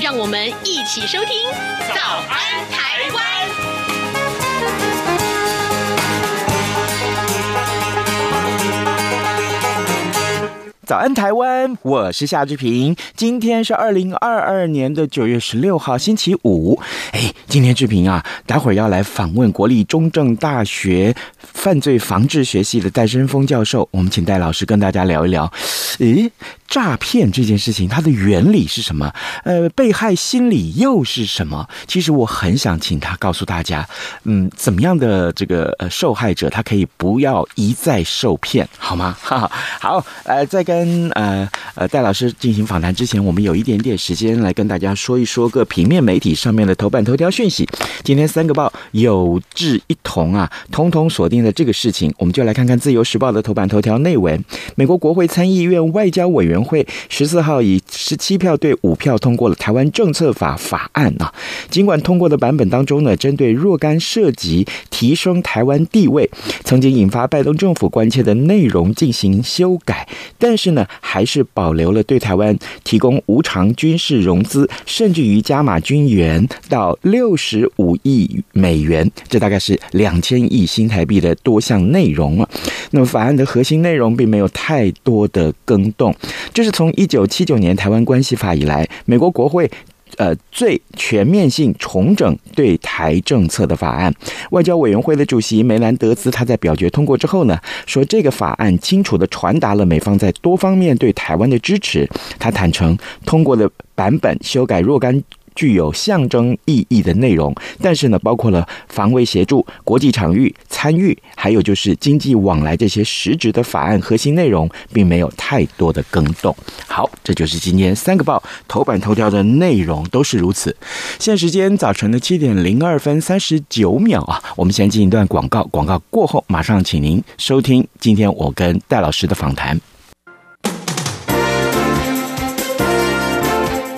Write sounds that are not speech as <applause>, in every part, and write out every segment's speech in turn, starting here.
让我们一起收听《早安台湾》。早安，台湾！我是夏志平。今天是二零二二年的九月十六号，星期五。哎，今天志平啊，待会儿要来访问国立中正大学犯罪防治学系的戴申峰教授。我们请戴老师跟大家聊一聊。诶，诈骗这件事情，它的原理是什么？呃，被害心理又是什么？其实我很想请他告诉大家，嗯，怎么样的这个呃受害者，他可以不要一再受骗，好吗？<laughs> 哈哈，好，呃，再跟。跟呃呃戴老师进行访谈之前，我们有一点点时间来跟大家说一说个平面媒体上面的头版头条讯息。今天三个报有志一同啊，通通锁定了这个事情，我们就来看看《自由时报》的头版头条内文。美国国会参议院外交委员会十四号以十七票对五票通过了台湾政策法法案啊。尽管通过的版本当中呢，针对若干涉及提升台湾地位、曾经引发拜登政府关切的内容进行修改，但是。呢，还是保留了对台湾提供无偿军事融资，甚至于加码军援到六十五亿美元，这大概是两千亿新台币的多项内容啊。那么法案的核心内容并没有太多的更动，这是从一九七九年台湾关系法以来，美国国会。呃，最全面性重整对台政策的法案，外交委员会的主席梅兰德兹他在表决通过之后呢，说这个法案清楚地传达了美方在多方面对台湾的支持。他坦诚通过的版本修改若干。具有象征意义的内容，但是呢，包括了防卫协助、国际场域参与，还有就是经济往来这些实质的法案核心内容，并没有太多的更动。好，这就是今天三个报头版头条的内容，都是如此。现时间早晨的七点零二分三十九秒啊，我们先进一段广告，广告过后马上请您收听今天我跟戴老师的访谈。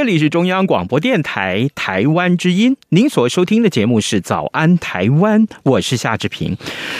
这里是中央广播电台台湾之音，您所收听的节目是《早安台湾》，我是夏志平。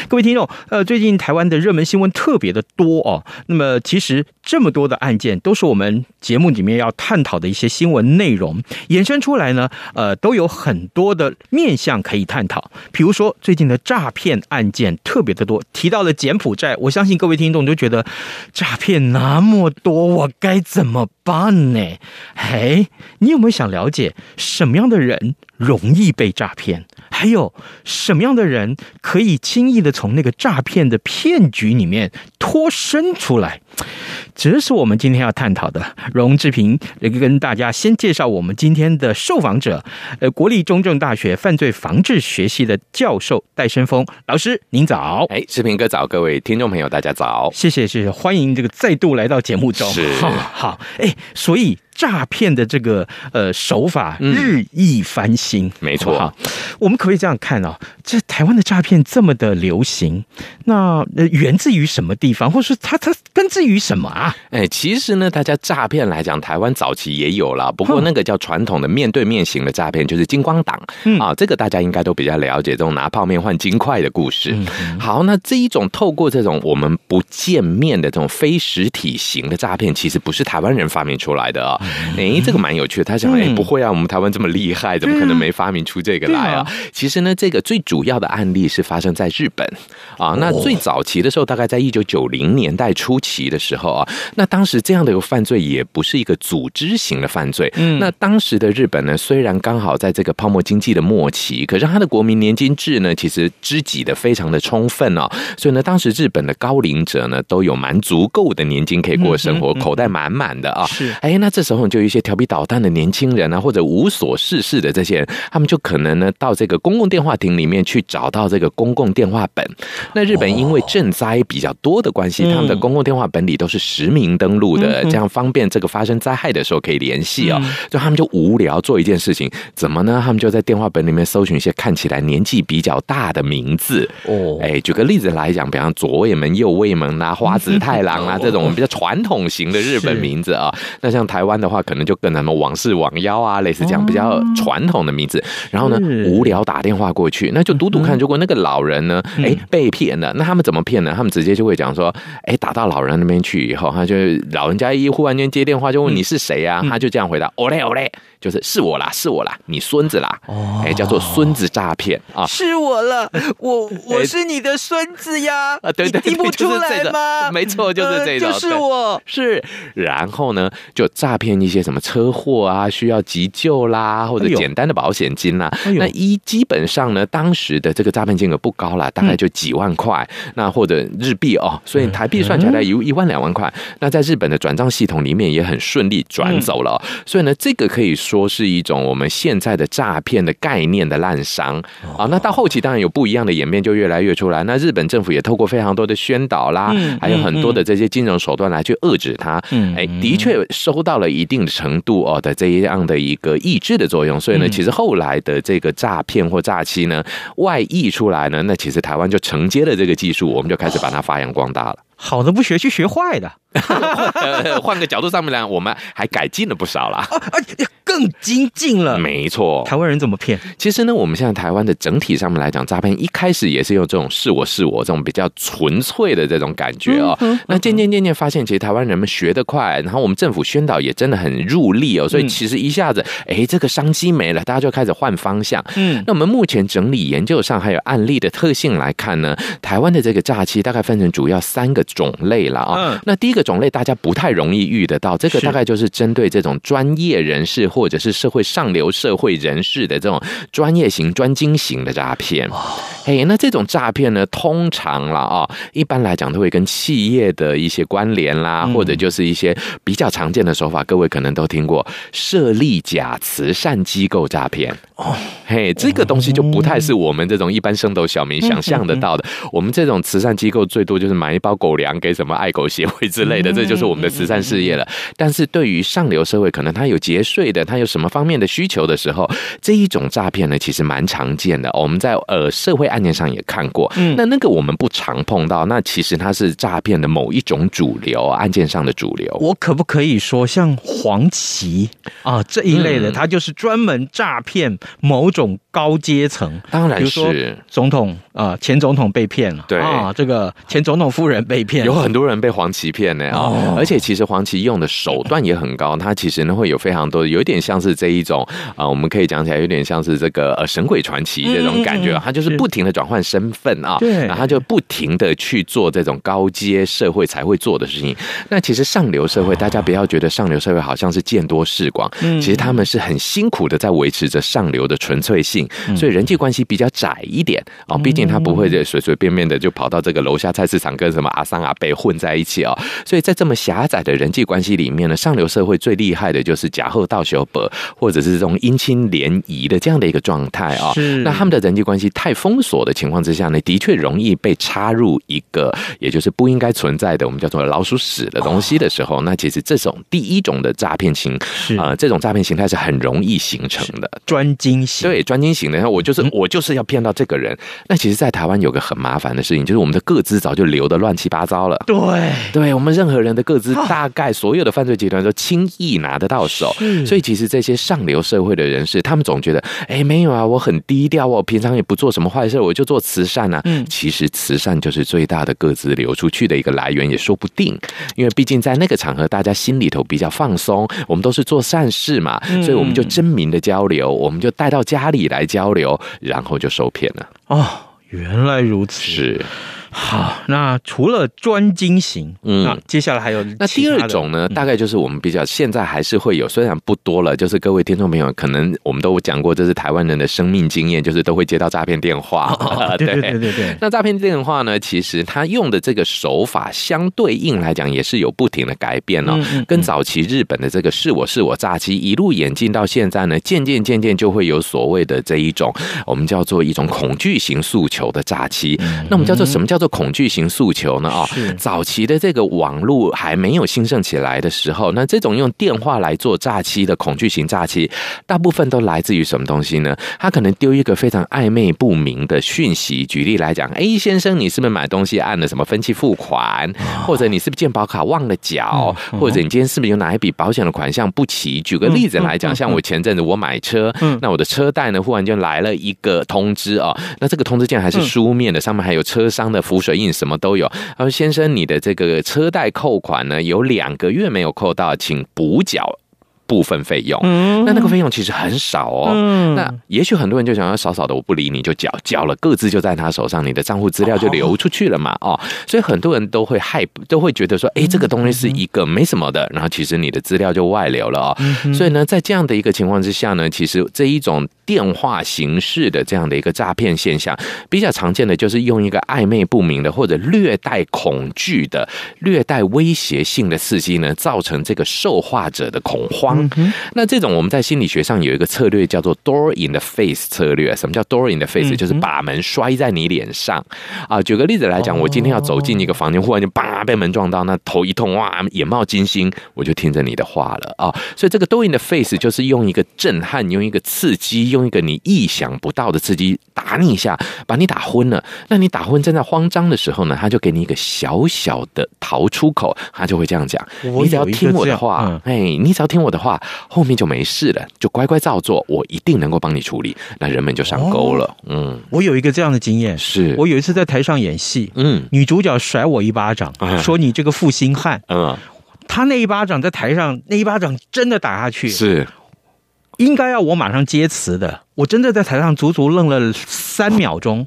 各位听众，呃，最近台湾的热门新闻特别的多哦。那么，其实这么多的案件，都是我们节目里面要探讨的一些新闻内容衍生出来呢。呃，都有很多的面向可以探讨。比如说，最近的诈骗案件特别的多，提到了柬埔寨，我相信各位听众都觉得诈骗那么多，我该怎么办呢？嘿。你有没有想了解什么样的人容易被诈骗？还有什么样的人可以轻易的从那个诈骗的骗局里面脱身出来。这是我们今天要探讨的。荣志平跟大家先介绍我们今天的受访者，呃，国立中正大学犯罪防治学系的教授戴生峰老师，您早。哎，志平哥早，各位听众朋友，大家早。谢谢，谢谢，欢迎这个再度来到节目中。是，好，好，哎，所以。诈骗的这个呃手法日益翻新，嗯、没错。好，我们可不可以这样看哦，这台湾的诈骗这么的流行，那源自于什么地方，或者说它它根植于什么啊？哎，其实呢，大家诈骗来讲，台湾早期也有了，不过那个叫传统的面对面型的诈骗，就是金光党、嗯、啊，这个大家应该都比较了解，这种拿泡面换金块的故事。嗯、好，那这一种透过这种我们不见面的这种非实体型的诈骗，其实不是台湾人发明出来的啊、哦。哎，这个蛮有趣的。他想，哎，不会啊，我们台湾这么厉害，怎么可能没发明出这个来啊？其实呢，这个最主要的案例是发生在日本啊。那最早期的时候，大概在一九九零年代初期的时候啊，那当时这样的一个犯罪也不是一个组织型的犯罪。嗯，那当时的日本呢，虽然刚好在这个泡沫经济的末期，可是他的国民年金制呢，其实知己的非常的充分哦。所以呢，当时日本的高龄者呢，都有蛮足够的年金可以过生活，口袋满满的啊。是，哎，那这时候就有一些。调皮捣蛋的年轻人啊，或者无所事事的这些人，他们就可能呢到这个公共电话亭里面去找到这个公共电话本。那日本因为赈灾比较多的关系，他们的公共电话本里都是实名登录的，这样方便这个发生灾害的时候可以联系哦。就他们就无聊做一件事情，怎么呢？他们就在电话本里面搜寻一些看起来年纪比较大的名字哦。哎，举个例子来讲，比方左卫门、右卫门啊、花子太郎啊这种比较传统型的日本名字啊。那像台湾的话，可能就跟什么网事网妖啊，类似这样比较传统的名字，然后呢，无聊打电话过去，那就赌赌看，如果那个老人呢，哎，被骗了，那他们怎么骗呢？他们直接就会讲说，哎，打到老人那边去以后，他就老人家一忽然间接电话，就问你是谁啊？他就这样回答，哦嘞哦嘞，就是是我啦，是我啦，你孙子啦，哎，叫做孙子诈骗啊，是我了，我 <laughs> 我是你的孙子呀，啊，对对，听不出来吗？没错，就是这种，就是我。是，然后呢，就诈骗一些什么车祸。啊，需要急救啦，或者简单的保险金啦。哎、那一基本上呢，当时的这个诈骗金额不高啦，大概就几万块，嗯、那或者日币哦，所以台币算起来有一万两万块。嗯、那在日本的转账系统里面也很顺利转走了，嗯、所以呢，这个可以说是一种我们现在的诈骗的概念的滥觞啊。那到后期当然有不一样的演变，就越来越出来。那日本政府也透过非常多的宣导啦，嗯、还有很多的这些金融手段来去遏制它。嗯，哎，的确收到了一定的程度。哦的这样的一个抑制的作用，所以呢，其实后来的这个诈骗或诈欺呢，外溢出来呢，那其实台湾就承接了这个技术，我们就开始把它发扬光大了。好的不学，去学坏的。<laughs> 换个角度上面来，我们还改进了不少啦。更精进了。没错，台湾人怎么骗？其实呢，我们现在台湾的整体上面来讲，诈骗一开始也是用这种是我是我这种比较纯粹的这种感觉哦。那渐渐渐渐发现，其实台湾人们学得快，然后我们政府宣导也真的很入力哦。所以其实一下子，哎，这个商机没了，大家就开始换方向。嗯，那我们目前整理研究上还有案例的特性来看呢，台湾的这个诈欺大概分成主要三个种类了啊。嗯，那第一个种类大家不太容易遇得到，这个大概就是针对这种专业人士或者是社会上流社会人士的这种专业型、专精型的诈骗。哎，那这种诈骗呢，通常啦啊，一般来讲都会跟企业的一些关联啦，或者就是一些比较常见的手法，各位可能都听过设立假慈善机构诈骗。哦，嘿，这个东西就不太是我们这种一般升斗小民想象得到的。我们这种慈善机构最多就是买一包狗粮给什么爱狗协会之类的，这就是我们的慈善事业了。但是对于上流社会，可能他有节税的，他有什么方面的需求的时候，这一种诈骗呢，其实蛮常见的。我们在呃社会案件上也看过，嗯，那那个我们不常碰到，那其实它是诈骗的某一种主流案件上的主流。我可不可以说，像黄旗啊这一类的，他就是专门诈骗某种高阶层，当然是，总统啊，前总统被骗了，对啊，这个前总统夫人被骗，有很多人被黄旗骗呢啊，哦、而且其实黄旗用的手段也很高，它其实呢会有非常多，有点像是这一种啊，我们可以讲起来有点像是这个呃神鬼传奇这种感觉，它就是不停。停的转换身份啊，对，然后就不停的去做这种高阶社会才会做的事情。那其实上流社会，大家不要觉得上流社会好像是见多识广，其实他们是很辛苦的在维持着上流的纯粹性，所以人际关系比较窄一点啊。毕竟他不会随随便便的就跑到这个楼下菜市场跟什么阿桑阿贝混在一起啊。所以在这么狭窄的人际关系里面呢，上流社会最厉害的就是假后道修伯，或者是这种姻亲联谊的这样的一个状态啊。那他们的人际关系太封锁的情况之下呢，的确容易被插入一个也就是不应该存在的我们叫做老鼠屎的东西的时候，那其实这种第一种的诈骗型啊，这种诈骗形态是很容易形成的专精型。对，专精型的，我就是我就是要骗到这个人。那其实，在台湾有个很麻烦的事情，就是我们的个资早就留的乱七八糟了。对，对我们任何人的个资，大概所有的犯罪集团都轻易拿得到手。所以，其实这些上流社会的人士，他们总觉得，哎，没有啊，我很低调，我平常也不做什么坏事，我就做慈善啊。嗯，其实慈善就是最大的个资流出去的一个来源，也说不定。因为毕竟在那个场合，大家心里头比较放松，我们都是做善事嘛，所以我们就真名的交流，我们就带到家里来交流，然后就受骗了。哦，原来如此。是。好，那除了专精型，嗯，那接下来还有那第二种呢？大概就是我们比较现在还是会有，虽然不多了，就是各位听众朋友，可能我们都讲过，这是台湾人的生命经验，就是都会接到诈骗电话。哦、<laughs> 对对对对对。那诈骗电话呢？其实他用的这个手法，相对应来讲也是有不停的改变哦。跟早期日本的这个是我是我诈欺一路演进到现在呢，渐渐渐渐就会有所谓的这一种，我们叫做一种恐惧型诉求的诈欺。那我们叫做什么叫？做恐惧型诉求呢？啊，早期的这个网络还没有兴盛起来的时候，那这种用电话来做诈欺的恐惧型诈欺，大部分都来自于什么东西呢？他可能丢一个非常暧昧不明的讯息。举例来讲，哎，先生，你是不是买东西按了什么分期付款？或者你是不是健保卡忘了缴？或者你今天是不是有哪一笔保险的款项不齐？举个例子来讲，像我前阵子我买车，那我的车贷呢，忽然就来了一个通知啊，那这个通知竟然还是书面的，上面还有车商的。浮水印什么都有。他说：“先生，你的这个车贷扣款呢，有两个月没有扣到，请补缴。”部分费用，嗯那那个费用其实很少哦。嗯那也许很多人就想要少少的，我不理你就缴，缴了各自就在他手上，你的账户资料就流出去了嘛。哦，所以很多人都会害，都会觉得说，哎，这个东西是一个没什么的，然后其实你的资料就外流了哦。所以呢，在这样的一个情况之下呢，其实这一种电话形式的这样的一个诈骗现象，比较常见的就是用一个暧昧不明的或者略带恐惧的、略带威胁性的刺激呢，造成这个受话者的恐慌。嗯、那这种我们在心理学上有一个策略叫做 door in the face 策略。什么叫 door in the face？就是把门摔在你脸上啊。举个例子来讲，我今天要走进一个房间，忽然就叭被门撞到，那头一痛哇，眼冒金星，我就听着你的话了啊。所以这个 door in the face 就是用一个震撼，用一个刺激，用一个你意想不到的刺激打你一下，把你打昏了。那你打昏正在慌张的时候呢，他就给你一个小小的逃出口，他就会这样讲：你只要听我的话，哎，你只要听我的话。后面就没事了，就乖乖照做，我一定能够帮你处理。那人们就上钩了。嗯，我有一个这样的经验，是我有一次在台上演戏，嗯，女主角甩我一巴掌，说你这个负心汉。嗯，他那一巴掌在台上，那一巴掌真的打下去，是应该要我马上接词的。我真的在台上足足愣了三秒钟。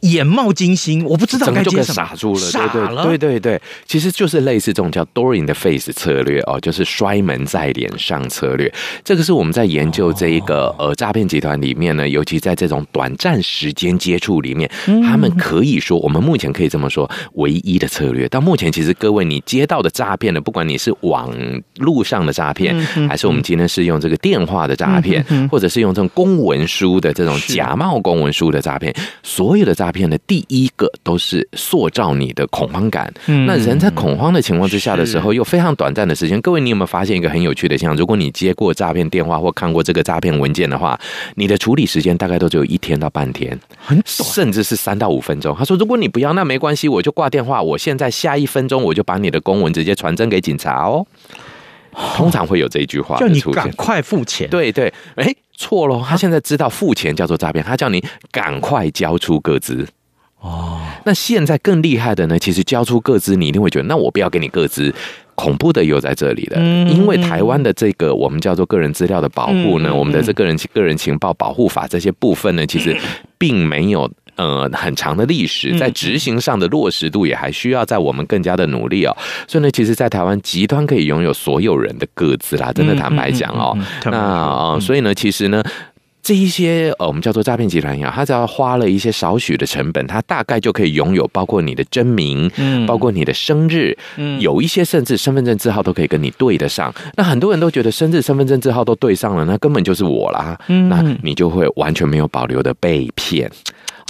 眼冒金星，我不知道该接什么，就傻住了，傻了，对对对对，其实就是类似这种叫 door in the face 策略哦，就是摔门在脸上策略。这个是我们在研究这一个呃诈骗集团里面呢，尤其在这种短暂时间接触里面，他们可以说，我们目前可以这么说，唯一的策略。到目前，其实各位你接到的诈骗呢，不管你是网路上的诈骗，还是我们今天是用这个电话的诈骗，或者是用这种公文书的这种假冒公文书的诈骗，所有的诈骗的第一个都是塑造你的恐慌感。嗯，那人在恐慌的情况之下的时候，又非常短暂的时间。各位，你有没有发现一个很有趣的现象？如果你接过诈骗电话或看过这个诈骗文件的话，你的处理时间大概都只有一天到半天，很短，甚至是三到五分钟。他说：“如果你不要，那没关系，我就挂电话。我现在下一分钟我就把你的公文直接传真给警察哦。”通常会有这一句话，叫你赶快付钱。对对，哎。错喽，他现在知道付钱叫做诈骗，他叫你赶快交出个资。哦，那现在更厉害的呢，其实交出个资，你一定会觉得，那我不要给你个资。恐怖的又在这里了，因为台湾的这个我们叫做个人资料的保护呢，我们的这个人个人情报保护法这些部分呢，其实并没有。呃很长的历史，在执行上的落实度也还需要在我们更加的努力哦。所以呢，其实，在台湾极端可以拥有所有人的个资啦，真的坦白讲哦，那啊，所以呢，其实呢。这一些呃，我们叫做诈骗集团一样，他只要花了一些少许的成本，他大概就可以拥有包括你的真名，嗯，包括你的生日，嗯，有一些甚至身份证字号都可以跟你对得上。那很多人都觉得生日、身份证字号都对上了，那根本就是我啦，嗯，那你就会完全没有保留的被骗。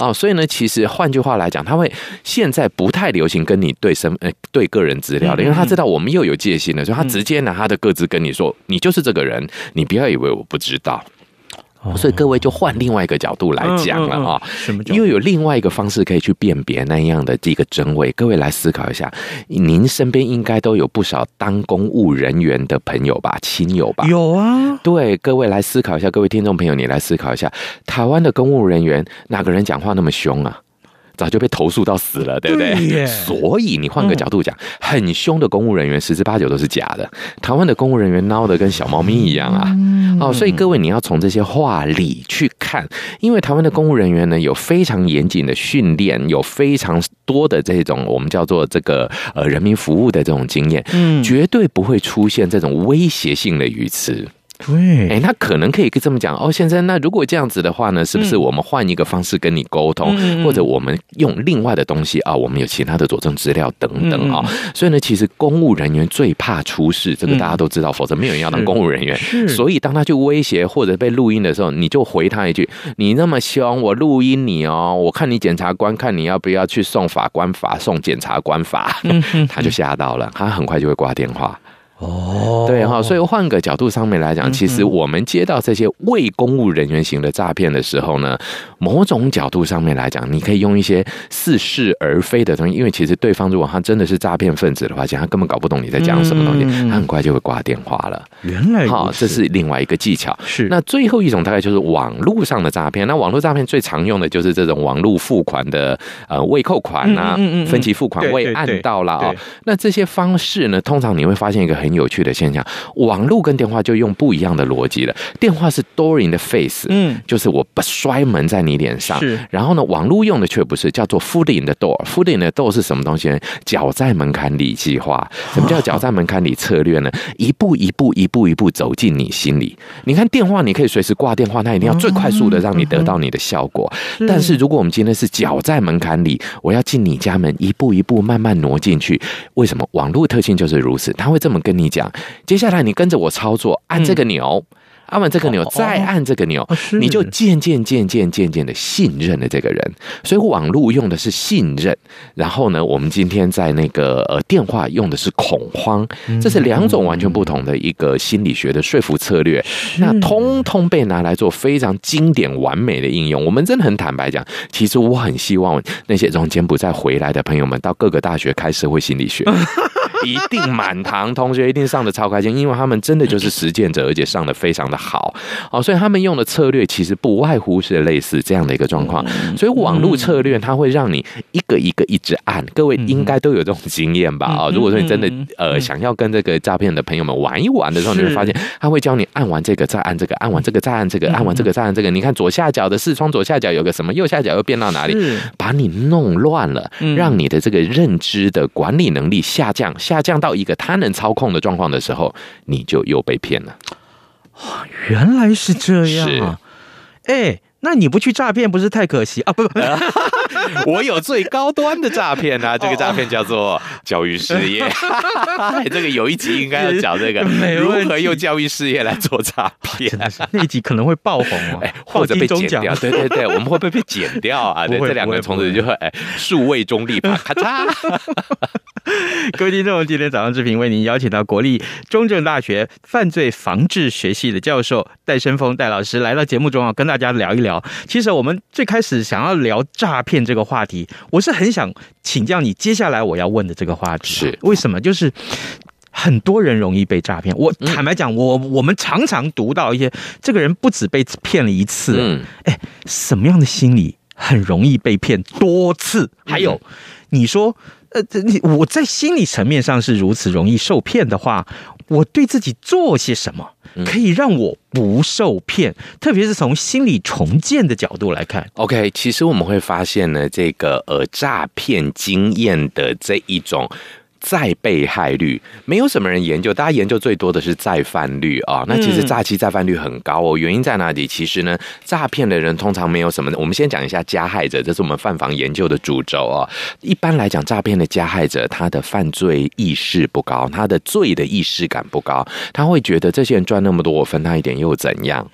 哦，所以呢，其实换句话来讲，他会现在不太流行跟你对身呃对个人资料的，因为他知道我们又有戒心了，所以他直接拿他的个资跟你说，你就是这个人，你不要以为我不知道。所以各位就换另外一个角度来讲了啊，因为有另外一个方式可以去辨别那样的这个真伪。各位来思考一下，您身边应该都有不少当公务人员的朋友吧、亲友吧？有啊。对，各位来思考一下，各位听众朋友，你来思考一下，台湾的公务人员哪个人讲话那么凶啊？早就被投诉到死了，对不对？对，<laughs> 所以你换个角度讲，很凶的公务人员十之八九都是假的。台湾的公务人员孬的跟小猫咪一样啊！哦，所以各位你要从这些话里去看，因为台湾的公务人员呢有非常严谨的训练，有非常多的这种我们叫做这个呃人民服务的这种经验，嗯，绝对不会出现这种威胁性的语词。对，哎，那可能可以这么讲哦，先生，那如果这样子的话呢，是不是我们换一个方式跟你沟通，嗯、或者我们用另外的东西啊？我们有其他的佐证资料等等啊、嗯？所以呢，其实公务人员最怕出事，这个大家都知道，嗯、否则没有人要当公务人员。所以当他去威胁或者被录音的时候，你就回他一句：“你那么凶，我录音你哦，我看你检察官看你要不要去送法官法，送检察官法。嗯”他就吓到了，他很快就会挂电话。哦，对哈，所以换个角度上面来讲，其实我们接到这些未公务人员型的诈骗的时候呢，某种角度上面来讲，你可以用一些似是而非的东西，因为其实对方如果他真的是诈骗分子的话，其实他根本搞不懂你在讲什么东西，他很快就会挂电话了。原来好，这是另外一个技巧。是那最后一种大概就是网络上的诈骗。那网络诈骗最常用的就是这种网络付款的呃未扣款啊，分期付款未按到了啊。那这些方式呢，通常你会发现一个很有趣的现象，网络跟电话就用不一样的逻辑了。电话是 door in the face，嗯，就是我不摔门在你脸上。是，然后呢，网络用的却不是，叫做 foot in the door。foot in the door 是什么东西呢？脚在门槛里计划。什么叫脚在门槛里策略呢？<laughs> 一步一步，一步一步走进你心里。你看电话，你可以随时挂电话，它一定要最快速的让你得到你的效果。但是如果我们今天是脚在门槛里，我要进你家门，一步一步慢慢挪进去。为什么？网络特性就是如此，他会这么跟你讲。接下来你跟着我操作，按这个钮，嗯、按完这个钮，再按这个钮，哦、你就渐渐渐渐渐渐的信任了这个人。所以网络用的是信任，然后呢，我们今天在那个呃电话用的是恐慌，这是两种完全不同的一个心理学的说服策略。那通通被拿来做非常经典完美的应用。我们真的很坦白讲，其实我很希望那些从柬埔寨回来的朋友们到各个大学开社会心理学。一定满堂同学一定上的超开心，因为他们真的就是实践者，而且上的非常的好哦。所以他们用的策略其实不外乎是类似这样的一个状况。所以网络策略它会让你一个一个一直按，各位应该都有这种经验吧？啊，如果说你真的呃想要跟这个诈骗的朋友们玩一玩的时候，你会发现他会教你按完这个再按这个，按完这个再按这个，按完这个再按这个。你看左下角的视窗左下角有个什么，右下角又变到哪里？把你弄乱了，让你的这个认知的管理能力下降。下降到一个他能操控的状况的时候，你就又被骗了。原来是这样啊！哎。那你不去诈骗不是太可惜啊？不不，<laughs> <laughs> 我有最高端的诈骗啊！这个诈骗叫做教育事业。<laughs> 这个有一集应该要讲这个，<laughs> 如何用教育事业来做诈骗。那一集可能会爆红哦，或者被剪掉。对对对，我们会不会被剪掉啊？对，这两个从此就会哎，数位中立吧，咔嚓。各位听众，今天早上志平为您邀请到国立中正大学犯罪防治学系的教授戴生峰戴老师来到节目中啊，跟大家聊一聊。其实我们最开始想要聊诈骗这个话题，我是很想请教你，接下来我要问的这个话题是为什么？就是很多人容易被诈骗。我坦白讲，我我们常常读到一些，这个人不止被骗了一次，嗯，哎，什么样的心理很容易被骗多次？还有，你说，呃，你我在心理层面上是如此容易受骗的话。我对自己做些什么，可以让我不受骗？特别是从心理重建的角度来看。OK，其实我们会发现呢，这个呃诈骗经验的这一种。再被害率没有什么人研究，大家研究最多的是再犯率啊。那其实诈欺再犯率很高哦，原因在哪里？其实呢，诈骗的人通常没有什么。我们先讲一下加害者，这是我们犯房研究的主轴啊。一般来讲，诈骗的加害者他的犯罪意识不高，他的罪的意识感不高，他会觉得这些人赚那么多，我分他一点又怎样？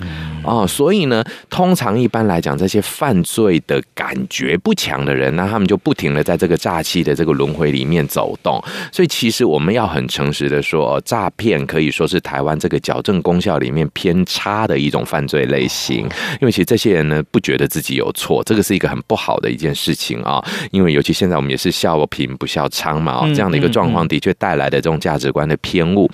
哦，所以呢，通常一般来讲，这些犯罪的感觉不强的人，那他们就不停的在这个诈欺的这个轮回里面走动。所以，其实我们要很诚实的说，诈骗可以说是台湾这个矫正功效里面偏差的一种犯罪类型。因为其实这些人呢，不觉得自己有错，这个是一个很不好的一件事情啊。因为尤其现在我们也是笑贫不笑娼嘛，这样的一个状况的确带来的这种价值观的偏误。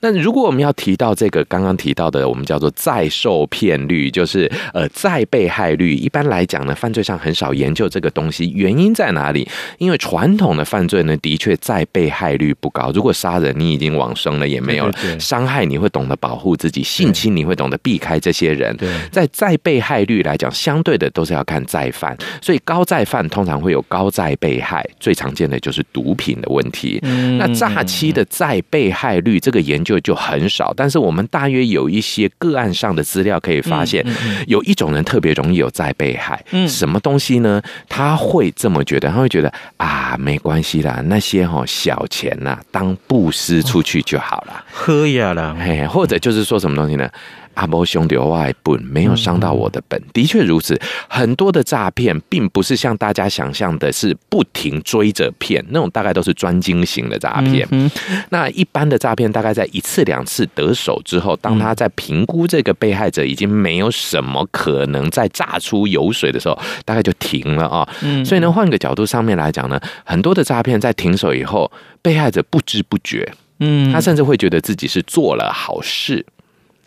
那如果我们要提到这个刚刚提到的，我们叫做再受骗率，就是呃再被害率，一般来讲呢，犯罪上很少研究这个东西，原因在哪里？因为传统的犯罪呢，的确再被害率不高。如果杀人，你已经往生了，也没有了；伤害，你会懂得保护自己；性侵，你会懂得避开这些人。在再被害率来讲，相对的都是要看再犯。所以高再犯通常会有高再被害，最常见的就是毒品的问题。那诈欺的再被害率，这个研究就很少。但是我们大约有一些个案上的资料可以发现，有一种人特别容易有再被害。什么东西呢？他会这么觉得，他会觉得啊，没关系啦，那些哈小钱呐、啊，当布施出去就好了，喝呀啦，嘿，或者就是说什么东西呢？阿波兄弟外本没有伤到我的本，的确如此。很多的诈骗并不是像大家想象的，是不停追着骗，那种大概都是专精型的诈骗。那一般的诈骗，大概在一次两次得手之后，当他在评估这个被害者已经没有什么可能再榨出油水的时候，大概就停了啊。所以呢，换个角度上面来讲呢，很多的诈骗在停手以后，被害者不知不觉，嗯，他甚至会觉得自己是做了好事。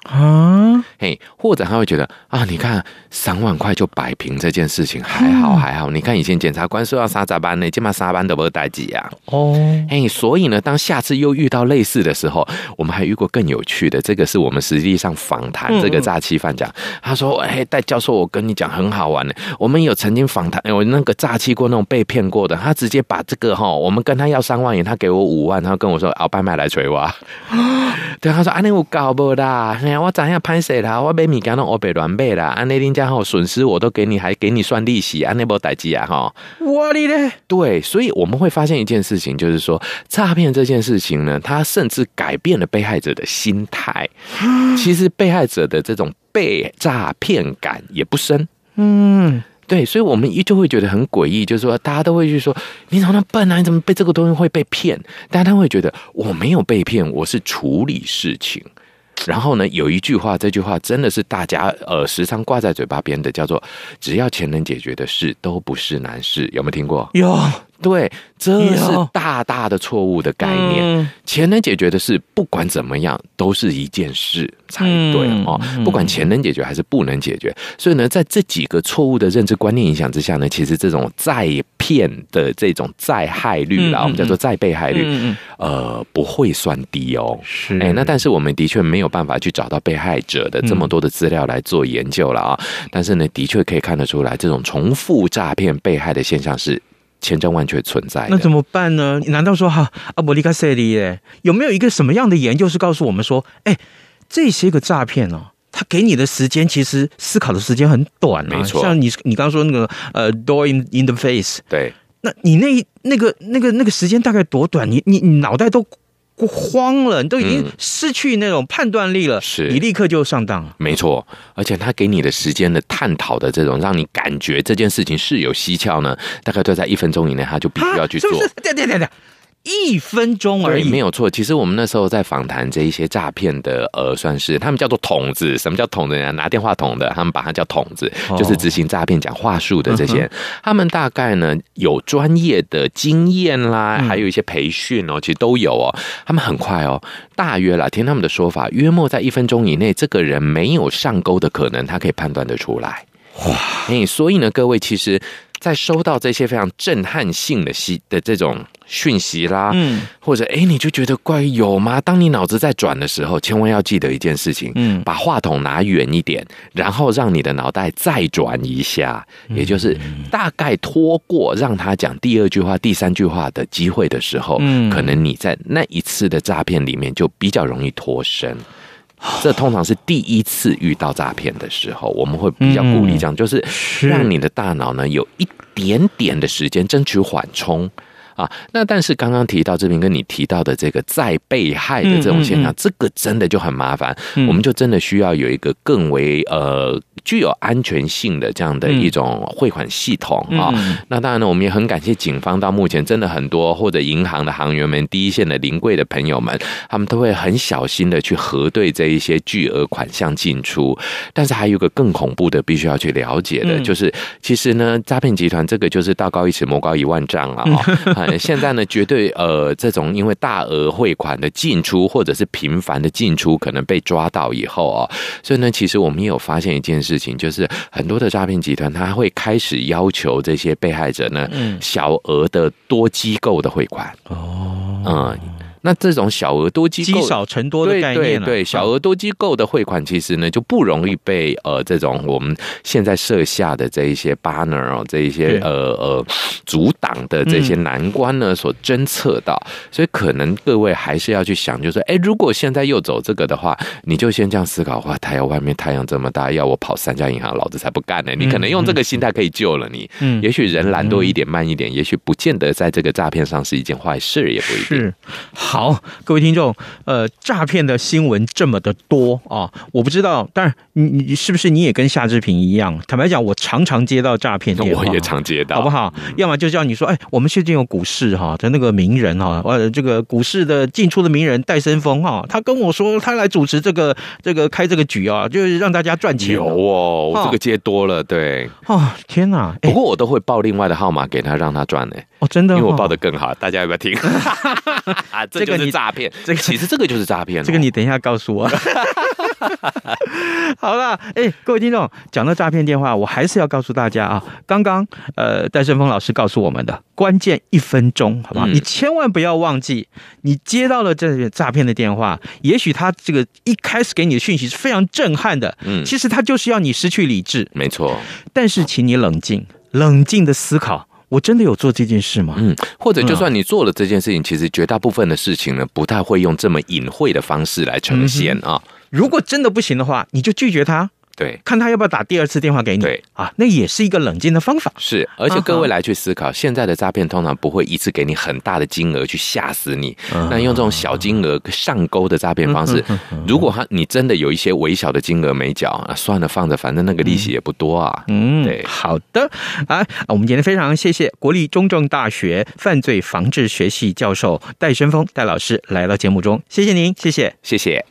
啊，嘿，或者他会觉得啊，你看三万块就摆平这件事情，还好还好。你看以前检察官说要杀咋班呢，今嘛杀班都不会待机啊。哦，嘿，所以呢，当下次又遇到类似的时候，我们还遇过更有趣的。这个是我们实际上访谈这个诈欺犯讲，他说：“哎，戴教授，我跟你讲很好玩的。我们有曾经访谈，我那个诈欺过那种被骗过的，他直接把这个哈，我们跟他要三万元，他给我五万，他跟我说要拍卖来锤我。<gasps> 对，他说啊，你我搞不啦？”我怎样拍谁啦？我买米干弄欧北乱买啦，安内林家好损失我都给你，还给你算利息，安内波代机啊哈！我的嘞，对，所以我们会发现一件事情，就是说诈骗这件事情呢，它甚至改变了被害者的心态。其实被害者的这种被诈骗感也不深。嗯，对，所以我们一就会觉得很诡异，就是说大家都会去说你怎么那么笨啊？你怎么被这个东西会被骗？但他会觉得我没有被骗，我是处理事情。然后呢，有一句话，这句话真的是大家呃时常挂在嘴巴边的，叫做“只要钱能解决的事，都不是难事”。有没有听过？有。对，这是大大的错误的概念。嗯、钱能解决的事，不管怎么样，都是一件事才对哦。嗯、不管钱能解决还是不能解决，所以呢，在这几个错误的认知观念影响之下呢，其实这种再骗的这种再害率啦，嗯、我们叫做再被害率，嗯、呃，不会算低哦。是，哎，那但是我们的确没有办法去找到被害者的这么多的资料来做研究了啊。嗯、但是呢，的确可以看得出来，这种重复诈骗被害的现象是。千真万确存在，那怎么办呢？难道说哈阿伯利卡塞利耶有没有一个什么样的研究是告诉我们说，哎，这些个诈骗哦，他给你的时间其实思考的时间很短啊。没错，像你你刚刚说那个呃，door in in the face，对，那你那那个那个那个时间大概多短？你你你脑袋都。慌了，你都已经失去那种判断力了，嗯、是你立刻就上当了。没错，而且他给你的时间的探讨的这种，让你感觉这件事情是有蹊跷呢，大概都在一分钟以内，他就必须要去做。对对对对。一分钟而已，没有错。其实我们那时候在访谈这一些诈骗的，呃，算是他们叫做筒子。什么叫筒子呢？拿电话筒的，他们把它叫筒子，就是执行诈骗讲话术的这些。他们大概呢有专业的经验啦，还有一些培训哦，其实都有哦。他们很快哦，大约啦，听他们的说法，约莫在一分钟以内，这个人没有上钩的可能，他可以判断得出来。哇，所以呢，各位其实。在收到这些非常震撼性的息的这种讯息啦，嗯，或者哎，你就觉得怪有吗？当你脑子在转的时候，千万要记得一件事情，嗯，把话筒拿远一点，然后让你的脑袋再转一下，也就是大概拖过让他讲第二句话、第三句话的机会的时候，嗯，可能你在那一次的诈骗里面就比较容易脱身。这通常是第一次遇到诈骗的时候，我们会比较鼓励这样，就是让你的大脑呢有一点点的时间争取缓冲。啊，那但是刚刚提到这边跟你提到的这个再被害的这种现象，嗯嗯嗯、这个真的就很麻烦，嗯、我们就真的需要有一个更为呃具有安全性的这样的一种汇款系统啊。那当然呢，我们也很感谢警方到目前真的很多或者银行的行员们、第一线的临柜的朋友们，他们都会很小心的去核对这一些巨额款项进出。但是还有一个更恐怖的，必须要去了解的，就是其实呢，诈骗集团这个就是道高一尺，魔高一万丈啊。<laughs> 现在呢，绝对呃，这种因为大额汇款的进出，或者是频繁的进出，可能被抓到以后哦，所以呢，其实我们也有发现一件事情，就是很多的诈骗集团，他会开始要求这些被害者呢，小额的多机构的汇款哦，嗯。那这种小额多机构积少成多的概念，对对对，小额多机构的汇款，其实呢就不容易被呃这种我们现在设下的这一些 banner 哦，这一些呃呃阻挡的这些难关呢所侦测到，所以可能各位还是要去想，就是哎，如果现在又走这个的话，你就先这样思考：哇，太阳外面太阳这么大，要我跑三家银行，老子才不干呢！你可能用这个心态可以救了你，嗯，也许人懒惰一点，慢一点，也许不见得在这个诈骗上是一件坏事，也不一定。好，各位听众，呃，诈骗的新闻这么的多啊，我不知道，但是你你是不是你也跟夏志平一样？坦白讲，我常常接到诈骗电话，我也常接到，好不好？嗯、要么就叫你说，哎，我们最近有股市哈的那个名人哈，呃，这个股市的进出的名人戴森峰哈，他跟我说他来主持这个这个开这个局啊，就是让大家赚钱。有哦，我这个接多了，对。哦，天哪！不过我都会报另外的号码给他，让他赚呢。哦，真的，因为我报的更好，大家要不要听？<laughs> 啊这个是诈骗，这个其实这个就是诈骗。这个你等一下告诉我。<laughs> <laughs> 好了，哎，各位听众，讲到诈骗电话，我还是要告诉大家啊，刚刚呃戴胜峰老师告诉我们的关键一分钟，好不好？嗯、你千万不要忘记，你接到了这个诈骗的电话，也许他这个一开始给你的讯息是非常震撼的，嗯，其实他就是要你失去理智，没错。但是，请你冷静，冷静的思考。我真的有做这件事吗？嗯，或者就算你做了这件事情，嗯、其实绝大部分的事情呢，不太会用这么隐晦的方式来呈现啊。如果真的不行的话，你就拒绝他。对，看他要不要打第二次电话给你。对啊，那也是一个冷静的方法。是，而且各位来去思考，啊、现在的诈骗通常不会一次给你很大的金额去吓死你。嗯、那用这种小金额上钩的诈骗方式，嗯、如果他你真的有一些微小的金额没缴，啊，算了，放着，反正那个利息也不多啊。嗯，对，好的啊，我们今天非常谢谢国立中正大学犯罪防治学系教授戴伸峰戴老师来到节目中，谢谢您，谢谢，谢谢。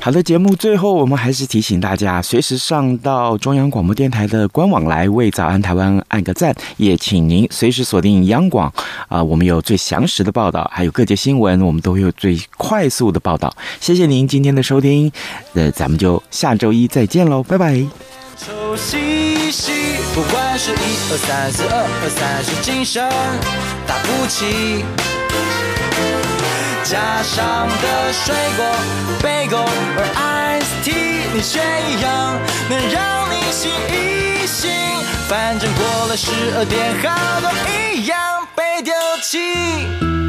好的，节目最后我们还是提醒大家，随时上到中央广播电台的官网来为早安台湾按个赞，也请您随时锁定央广啊，我们有最详实的报道，还有各界新闻，我们都有最快速的报道。谢谢您今天的收听，呃，咱们就下周一再见喽，拜拜。抽吸吸，不管是一二三四二二三，是精神打不起。加上的水果贝果，而 ice tea，你却一样能让你醒一醒。反正过了十二点，好多一样被丢弃。